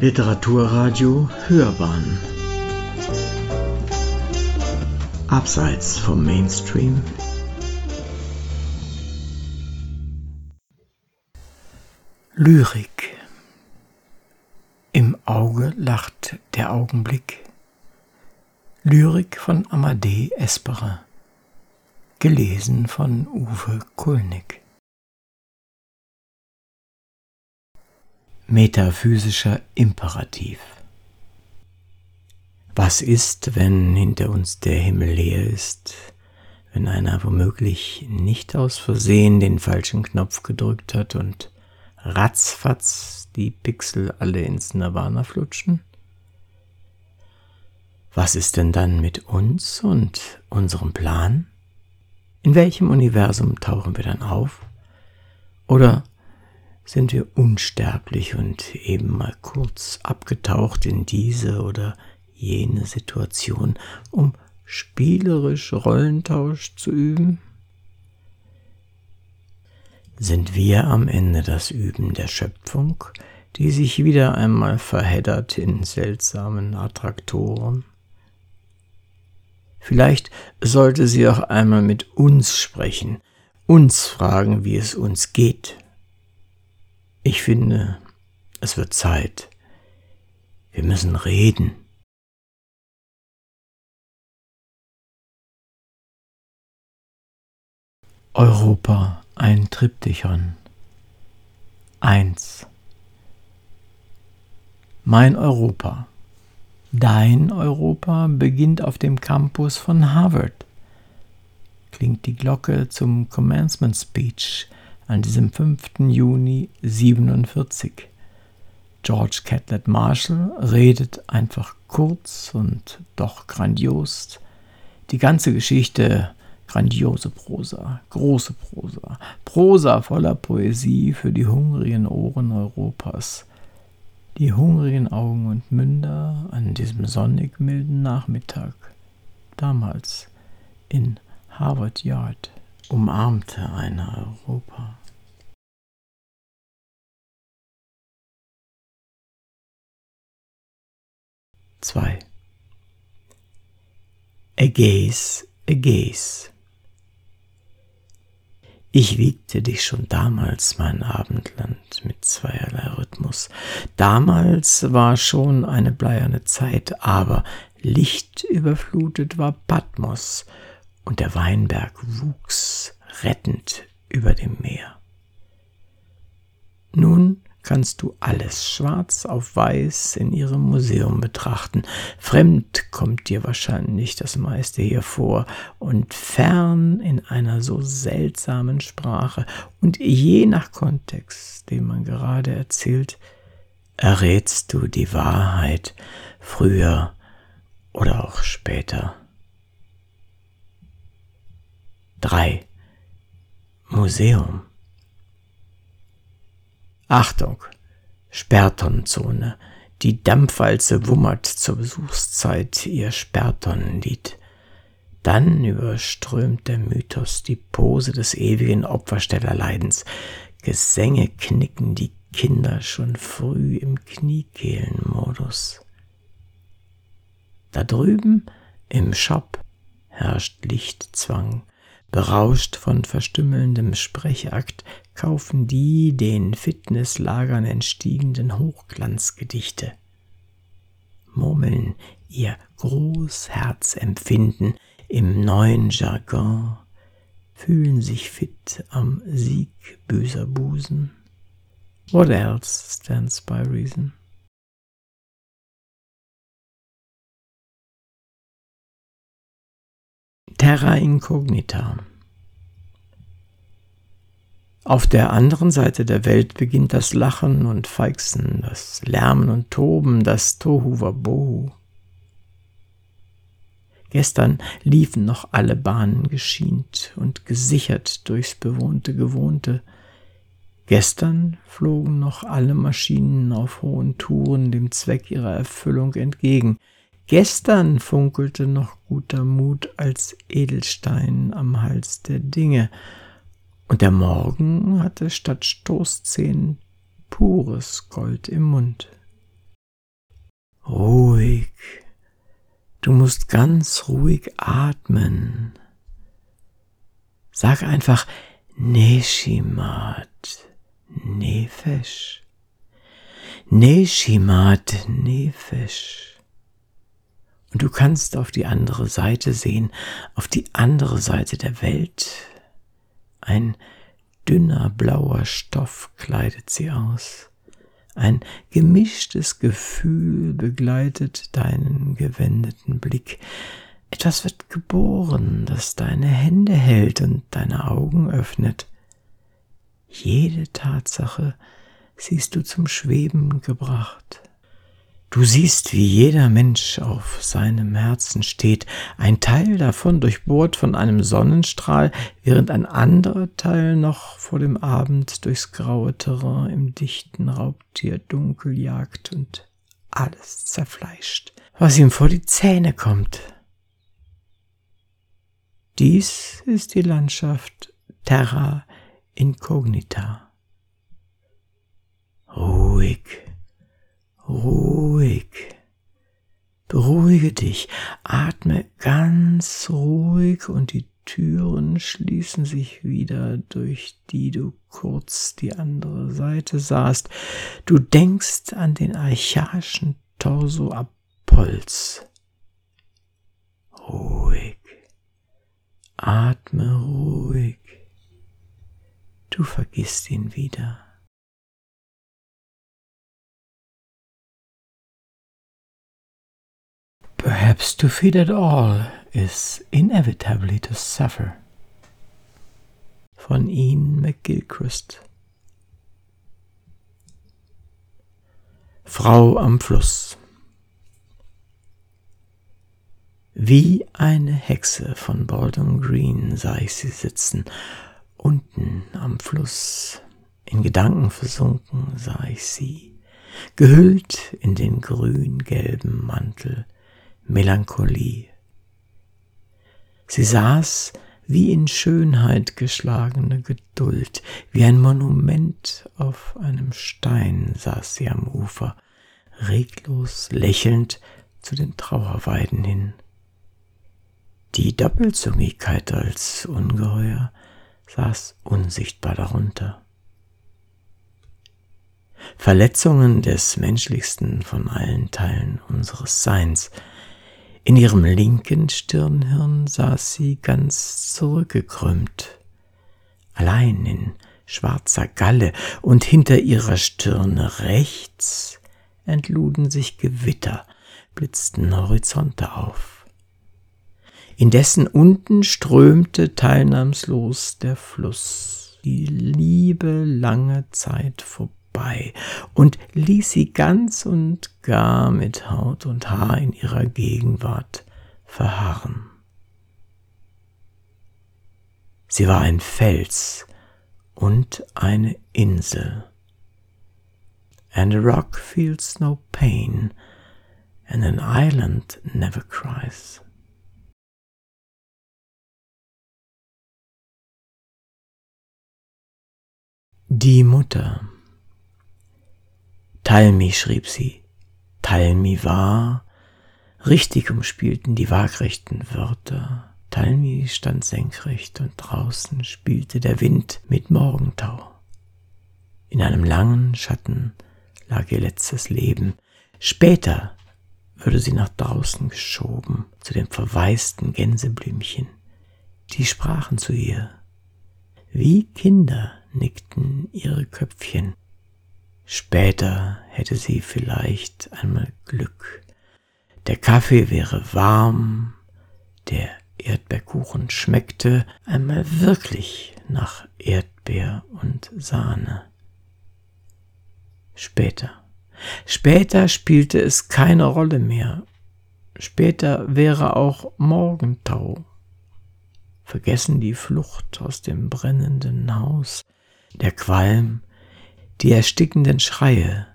Literaturradio Hörbahn. Abseits vom Mainstream. Lyrik. Im Auge lacht der Augenblick. Lyrik von Amadee Esperer Gelesen von Uwe Kulnig Metaphysischer Imperativ Was ist, wenn hinter uns der Himmel leer ist, wenn einer womöglich nicht aus Versehen den falschen Knopf gedrückt hat und ratzfatz die Pixel alle ins Nirvana flutschen? Was ist denn dann mit uns und unserem Plan? In welchem Universum tauchen wir dann auf? Oder sind wir unsterblich und eben mal kurz abgetaucht in diese oder jene Situation, um spielerisch Rollentausch zu üben? Sind wir am Ende das Üben der Schöpfung, die sich wieder einmal verheddert in seltsamen Attraktoren? Vielleicht sollte sie auch einmal mit uns sprechen, uns fragen, wie es uns geht. Ich finde, es wird Zeit. Wir müssen reden. Europa, ein Triptychon. 1. Mein Europa. Dein Europa beginnt auf dem Campus von Harvard. Klingt die Glocke zum Commencement Speech an diesem 5. Juni 47. George Catlett Marshall redet einfach kurz und doch grandios. Die ganze Geschichte grandiose Prosa, große Prosa, Prosa voller Poesie für die hungrigen Ohren Europas. Die hungrigen Augen und Münder an diesem sonnig milden Nachmittag, damals in Harvard Yard, umarmte eine Europa. 2. A gaze, a gaze. Ich wiegte dich schon damals, mein Abendland, mit zweierlei Rhythmus. Damals war schon eine bleierne Zeit, aber lichtüberflutet war Patmos, und der Weinberg wuchs rettend über dem Meer. Kannst du alles schwarz auf weiß in ihrem Museum betrachten. Fremd kommt dir wahrscheinlich das meiste hier vor und fern in einer so seltsamen Sprache und je nach Kontext, den man gerade erzählt, errätst du die Wahrheit früher oder auch später. 3. Museum Achtung! Sperrtonnenzone. Die Dampfwalze wummert zur Besuchszeit ihr Sperrtonnenlied. Dann überströmt der Mythos die Pose des ewigen Opferstellerleidens. Gesänge knicken die Kinder schon früh im Kniekehlenmodus. Da drüben im Shop herrscht Lichtzwang. Berauscht von verstümmelndem Sprechakt kaufen die den Fitnesslagern entstiegenden Hochglanzgedichte. Murmeln ihr Großherzempfinden im neuen Jargon, fühlen sich fit am Sieg böser Busen. What else stands by reason? Terra incognita. Auf der anderen Seite der Welt beginnt das Lachen und Feixen, das Lärmen und Toben, das Tohu Wabohu. Gestern liefen noch alle Bahnen geschient und gesichert durchs bewohnte Gewohnte. Gestern flogen noch alle Maschinen auf hohen Touren dem Zweck ihrer Erfüllung entgegen. Gestern funkelte noch guter Mut als Edelstein am Hals der Dinge, und der Morgen hatte statt Stoßzähnen pures Gold im Mund. ruhig. Du musst ganz ruhig atmen. Sag einfach Neshimat, Nefesh. Neshimat, Nefesh. Und du kannst auf die andere Seite sehen, auf die andere Seite der Welt. Ein dünner blauer Stoff kleidet sie aus. Ein gemischtes Gefühl begleitet deinen gewendeten Blick. Etwas wird geboren, das deine Hände hält und deine Augen öffnet. Jede Tatsache siehst du zum Schweben gebracht. Du siehst, wie jeder Mensch auf seinem Herzen steht, ein Teil davon durchbohrt von einem Sonnenstrahl, während ein anderer Teil noch vor dem Abend durchs graue Terrain im dichten Raubtierdunkel jagt und alles zerfleischt, was ihm vor die Zähne kommt. Dies ist die Landschaft Terra Incognita. Ruhig ruhig. Beruhige dich, atme ganz ruhig und die Türen schließen sich wieder, durch die du kurz die andere Seite sahst. Du denkst an den archaischen Torso Apolls. Ruhig. Atme ruhig. Du vergisst ihn wieder. Perhaps to feed at all is inevitably to suffer. Von Ian McGilchrist. Frau am Fluss. Wie eine Hexe von Baldwin Green sah ich sie sitzen, unten am Fluss. In Gedanken versunken sah ich sie, gehüllt in den grün-gelben Mantel, Melancholie. Sie saß wie in Schönheit geschlagene Geduld, wie ein Monument auf einem Stein saß sie am Ufer, reglos lächelnd zu den Trauerweiden hin. Die Doppelzüngigkeit als Ungeheuer saß unsichtbar darunter. Verletzungen des menschlichsten von allen Teilen unseres Seins in ihrem linken Stirnhirn saß sie ganz zurückgekrümmt, allein in schwarzer Galle, und hinter ihrer Stirne rechts entluden sich Gewitter, blitzten Horizonte auf. Indessen unten strömte teilnahmslos der Fluss, die liebe lange Zeit vorbei bei und ließ sie ganz und gar mit Haut und Haar in ihrer Gegenwart verharren. Sie war ein Fels und eine Insel. And a rock feels no pain, and an island never cries. Die Mutter Talmi, schrieb sie. Talmi war. Richtig umspielten die waagrechten Wörter. Talmi stand senkrecht und draußen spielte der Wind mit Morgentau. In einem langen Schatten lag ihr letztes Leben. Später würde sie nach draußen geschoben zu den verwaisten Gänseblümchen. Die sprachen zu ihr. Wie Kinder nickten ihre Köpfchen Später hätte sie vielleicht einmal Glück. Der Kaffee wäre warm, der Erdbeerkuchen schmeckte einmal wirklich nach Erdbeer und Sahne. Später. Später spielte es keine Rolle mehr. Später wäre auch Morgentau. Vergessen die Flucht aus dem brennenden Haus, der Qualm, die erstickenden Schreie.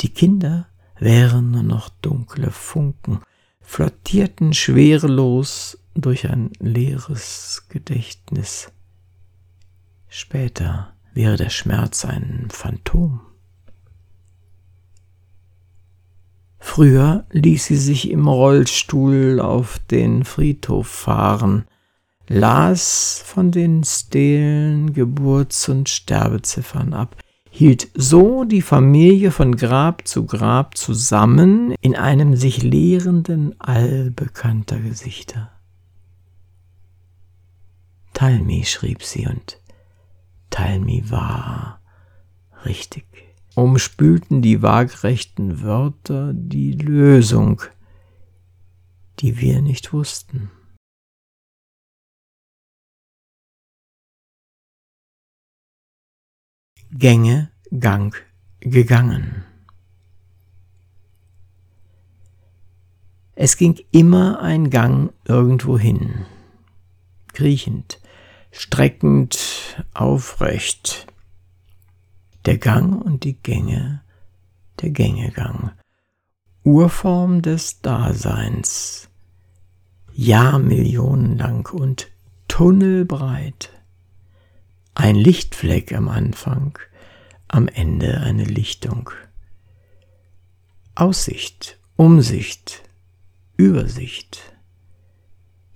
Die Kinder wären nur noch dunkle Funken, flottierten schwerelos durch ein leeres Gedächtnis. Später wäre der Schmerz ein Phantom. Früher ließ sie sich im Rollstuhl auf den Friedhof fahren, las von den Stelen Geburts- und Sterbeziffern ab, hielt so die Familie von Grab zu Grab zusammen in einem sich lehrenden All bekannter Gesichter. Talmi schrieb sie und Talmi war richtig. Umspülten die waagrechten Wörter die Lösung, die wir nicht wussten. Gänge, Gang, gegangen. Es ging immer ein Gang irgendwo hin, kriechend, streckend, aufrecht. Der Gang und die Gänge, der Gängegang, Urform des Daseins, Jahrmillionen lang und tunnelbreit. Ein Lichtfleck am Anfang, am Ende eine Lichtung. Aussicht, Umsicht, Übersicht.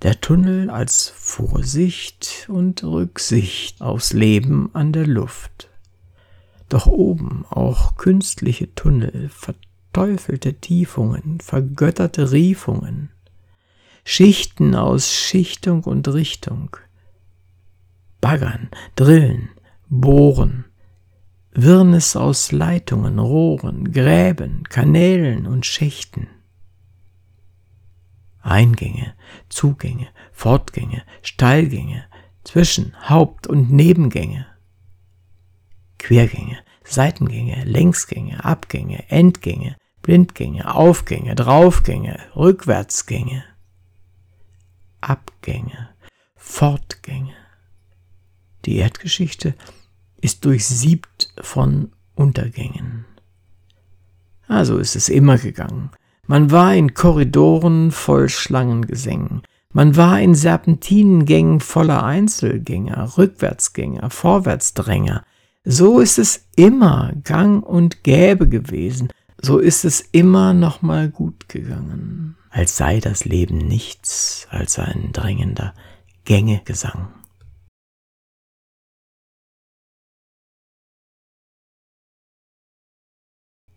Der Tunnel als Vorsicht und Rücksicht aufs Leben an der Luft. Doch oben auch künstliche Tunnel, verteufelte Tiefungen, vergötterte Riefungen, Schichten aus Schichtung und Richtung, baggern, drillen, bohren, Wirrnis aus Leitungen, Rohren, Gräben, Kanälen und Schächten. Eingänge, Zugänge, Fortgänge, Steilgänge, Zwischen-, Haupt- und Nebengänge. Quergänge, Seitengänge, Längsgänge, Abgänge, Endgänge, Blindgänge, Aufgänge, Draufgänge, Rückwärtsgänge. Abgänge, Fortgänge. Die Erdgeschichte ist durchsiebt von Untergängen. Also ist es immer gegangen. Man war in Korridoren voll Schlangengesängen. Man war in Serpentinengängen voller Einzelgänger, Rückwärtsgänger, Vorwärtsdränger. So ist es immer gang und gäbe gewesen. So ist es immer noch mal gut gegangen. Als sei das Leben nichts als ein drängender Gängegesang.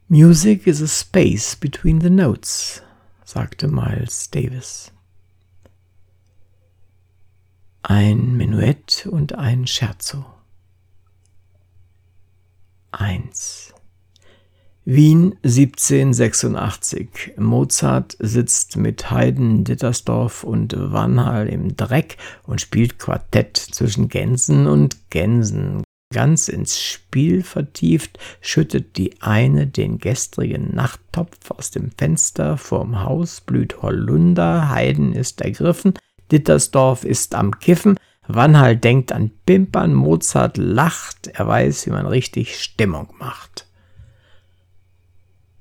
Music is a space between the notes, sagte Miles Davis. Ein Menuett und ein Scherzo. Eins. Wien 1786. Mozart sitzt mit Haydn, Dittersdorf und Wanhal im Dreck und spielt Quartett zwischen Gänsen und Gänsen. Ganz ins Spiel vertieft, schüttet die eine den gestrigen Nachttopf aus dem Fenster vorm Haus, blüht Holunder, Heiden ist ergriffen, Dittersdorf ist am Kiffen, Wanhal denkt an Pimpern, Mozart lacht, er weiß, wie man richtig Stimmung macht.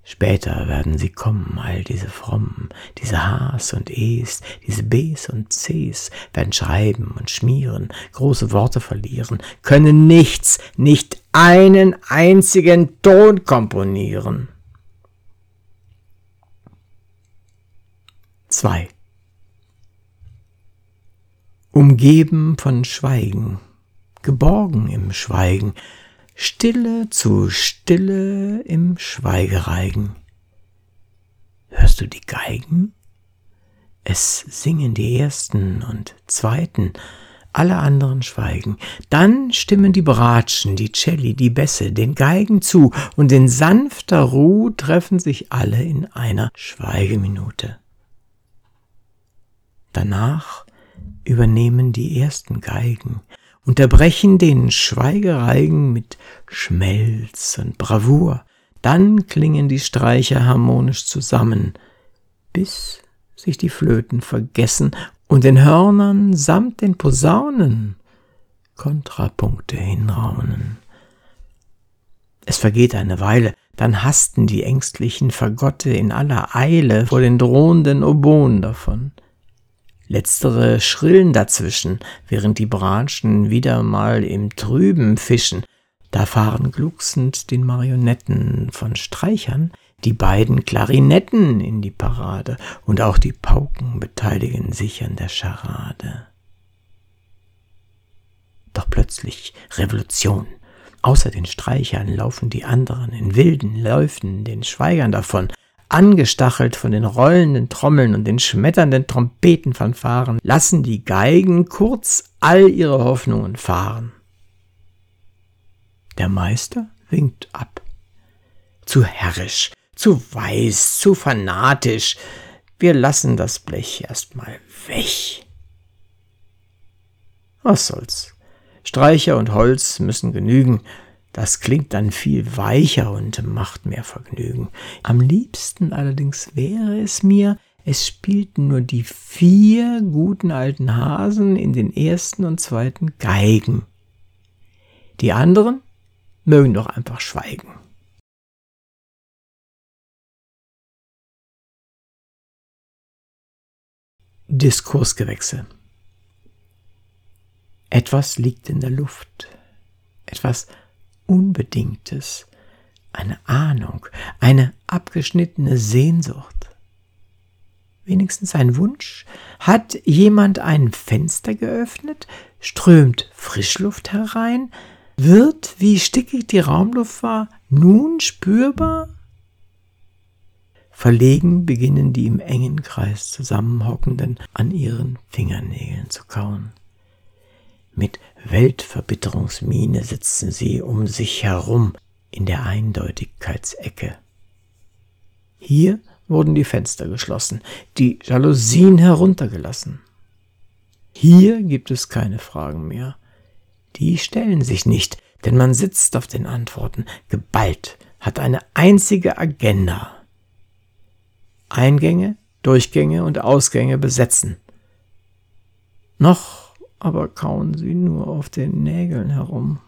Später werden sie kommen, all diese Frommen, diese Hs und Es, diese Bs und Cs, werden schreiben und schmieren, große Worte verlieren, können nichts, nicht einen einzigen Ton komponieren. 2. Umgeben von Schweigen, geborgen im Schweigen, Stille zu Stille im Schweigereigen. Hörst du die Geigen? Es singen die ersten und zweiten, alle anderen schweigen. Dann stimmen die Bratschen, die Celli, die Bässe den Geigen zu, und in sanfter Ruhe treffen sich alle in einer Schweigeminute. Danach übernehmen die ersten Geigen, unterbrechen den Schweigereigen mit Schmelz und Bravour, dann klingen die Streicher harmonisch zusammen, bis sich die Flöten vergessen und den Hörnern samt den Posaunen Kontrapunkte hinraunen. Es vergeht eine Weile, dann hasten die ängstlichen Fagotte in aller Eile vor den drohenden Oboen davon. Letztere schrillen dazwischen, während die Bratschen wieder mal im Trüben fischen. Da fahren glucksend den Marionetten von Streichern die beiden Klarinetten in die Parade und auch die Pauken beteiligen sich an der Scharade. Doch plötzlich Revolution. Außer den Streichern laufen die anderen in wilden Läufen den Schweigern davon, angestachelt von den rollenden Trommeln und den schmetternden Trompetenfanfaren, lassen die Geigen kurz all ihre Hoffnungen fahren. Der Meister winkt ab. Zu herrisch, zu weiß, zu fanatisch. Wir lassen das Blech erstmal weg. Was soll's? Streicher und Holz müssen genügen. Das klingt dann viel weicher und macht mehr Vergnügen. Am liebsten allerdings wäre es mir, es spielten nur die vier guten alten Hasen in den ersten und zweiten Geigen. Die anderen mögen doch einfach schweigen. Diskursgewächse. Etwas liegt in der Luft, etwas Unbedingtes, eine Ahnung, eine abgeschnittene Sehnsucht. Wenigstens ein Wunsch? Hat jemand ein Fenster geöffnet? Strömt Frischluft herein? Wird, wie stickig die Raumluft war, nun spürbar? Verlegen beginnen die im engen Kreis zusammenhockenden an ihren Fingernägeln zu kauen. Mit Weltverbitterungsmiene sitzen sie um sich herum in der Eindeutigkeitsecke. Hier wurden die Fenster geschlossen, die Jalousien heruntergelassen. Hier gibt es keine Fragen mehr. Die stellen sich nicht, denn man sitzt auf den Antworten, geballt, hat eine einzige Agenda. Eingänge, Durchgänge und Ausgänge besetzen. Noch aber kauen sie nur auf den Nägeln herum.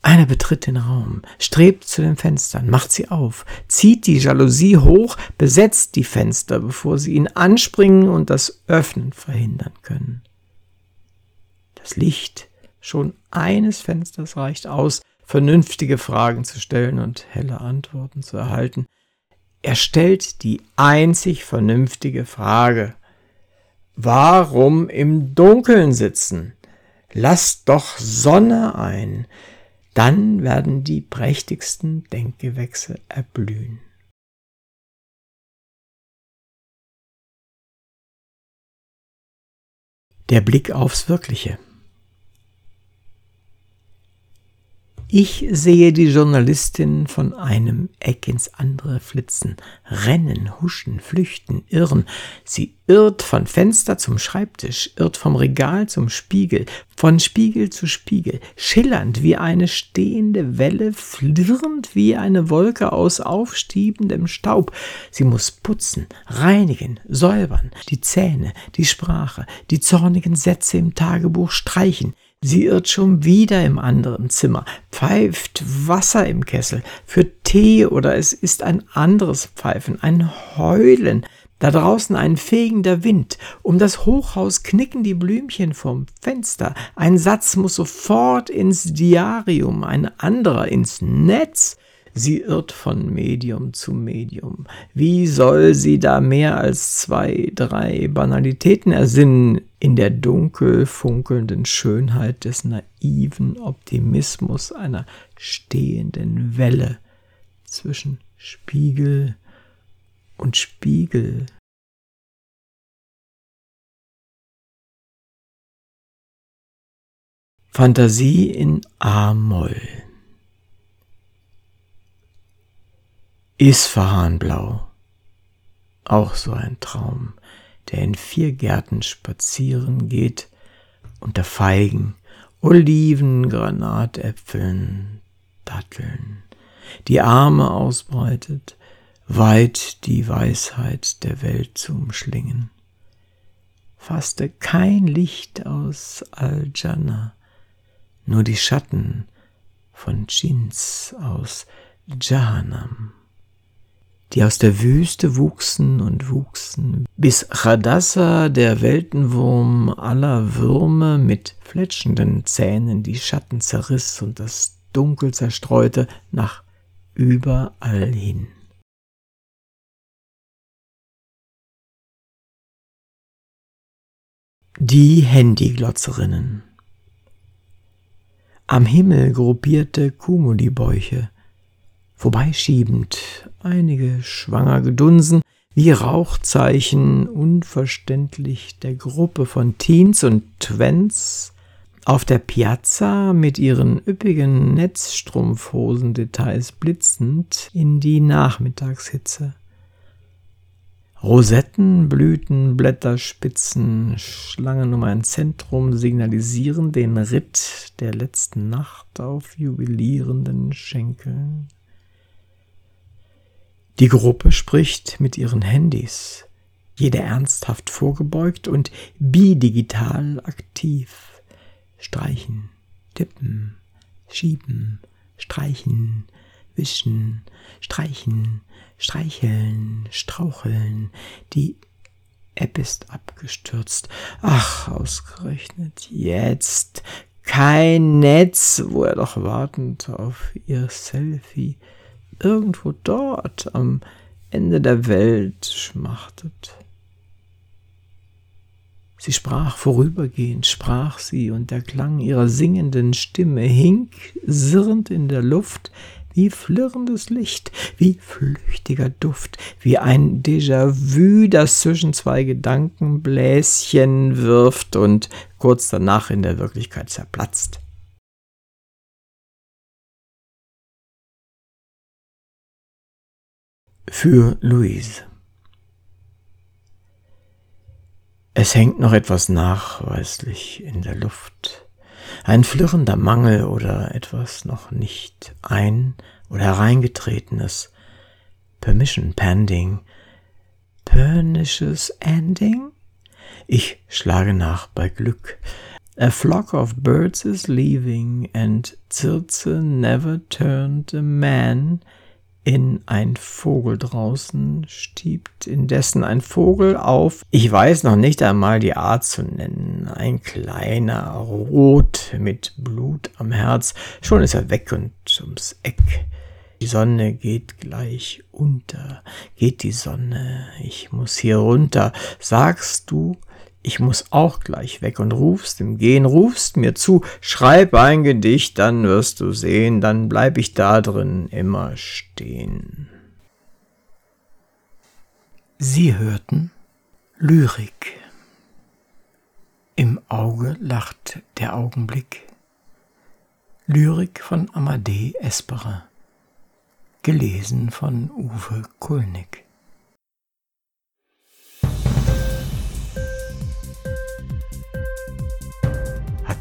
Einer betritt den Raum, strebt zu den Fenstern, macht sie auf, zieht die Jalousie hoch, besetzt die Fenster, bevor sie ihn anspringen und das Öffnen verhindern können. Das Licht schon eines Fensters reicht aus, vernünftige Fragen zu stellen und helle Antworten zu erhalten. Er stellt die einzig vernünftige Frage. Warum im Dunkeln sitzen? Lasst doch Sonne ein, dann werden die prächtigsten Denkgewächse erblühen. Der Blick aufs Wirkliche. Ich sehe die Journalistin von einem Eck ins andere flitzen, rennen, huschen, flüchten, irren. Sie irrt von Fenster zum Schreibtisch, irrt vom Regal zum Spiegel, von Spiegel zu Spiegel, schillernd wie eine stehende Welle, flirrend wie eine Wolke aus aufstiebendem Staub. Sie muss putzen, reinigen, säubern, die Zähne, die Sprache, die zornigen Sätze im Tagebuch streichen, Sie irrt schon wieder im anderen Zimmer, pfeift Wasser im Kessel für Tee oder es ist ein anderes Pfeifen, ein Heulen, da draußen ein fegender Wind, um das Hochhaus knicken die Blümchen vom Fenster, ein Satz muss sofort ins Diarium, ein anderer ins Netz, Sie irrt von Medium zu Medium. Wie soll sie da mehr als zwei, drei Banalitäten ersinnen in der dunkel funkelnden Schönheit des naiven Optimismus einer stehenden Welle zwischen Spiegel und Spiegel? Fantasie in A-Moll Isfahanblau. Auch so ein Traum, der in vier Gärten spazieren geht, unter Feigen, Oliven, Granatäpfeln, Datteln, die Arme ausbreitet, weit die Weisheit der Welt zu umschlingen. Fasste kein Licht aus Al-Jannah, nur die Schatten von Dschins aus Jahannam die aus der Wüste wuchsen und wuchsen, bis Radassa, der Weltenwurm aller Würme, mit fletschenden Zähnen die Schatten zerriss und das Dunkel zerstreute nach überall hin. Die Handyglotzerinnen Am Himmel gruppierte Kumulibäuche, vorbeischiebend einige schwanger gedunsen, wie Rauchzeichen unverständlich der Gruppe von Teens und Twents auf der Piazza mit ihren üppigen Netzstrumpfhosendetails blitzend in die Nachmittagshitze. Rosetten, Blüten, Blätterspitzen, Schlangen um ein Zentrum signalisieren den Ritt der letzten Nacht auf jubilierenden Schenkeln. Die Gruppe spricht mit ihren Handys, jeder ernsthaft vorgebeugt und bidigital aktiv. Streichen, tippen, schieben, streichen, wischen, streichen, streicheln, straucheln. Die App ist abgestürzt. Ach, ausgerechnet jetzt. Kein Netz, wo er doch wartend auf ihr Selfie irgendwo dort am Ende der Welt schmachtet. Sie sprach vorübergehend, sprach sie, und der Klang ihrer singenden Stimme hing sirrend in der Luft, wie flirrendes Licht, wie flüchtiger Duft, wie ein Déjà-vu, das zwischen zwei Gedankenbläschen wirft und kurz danach in der Wirklichkeit zerplatzt. Für Louise Es hängt noch etwas nachweislich in der Luft. Ein flirrender Mangel oder etwas noch nicht ein- oder hereingetretenes. Permission pending. Pernicious ending? Ich schlage nach bei Glück. A flock of birds is leaving, and Circe never turned a man in ein Vogel draußen stiebt indessen ein Vogel auf. Ich weiß noch nicht einmal die Art zu nennen. Ein kleiner Rot mit Blut am Herz. Schon ist er weg und ums Eck. Die Sonne geht gleich unter. Geht die Sonne. Ich muss hier runter. Sagst du, ich muss auch gleich weg und rufst im Gehen, rufst mir zu, schreib ein Gedicht, dann wirst du sehen, dann bleib ich da drin immer stehen. Sie hörten Lyrik. Im Auge lacht der Augenblick. Lyrik von Amadee Esperer. Gelesen von Uwe Kulnig.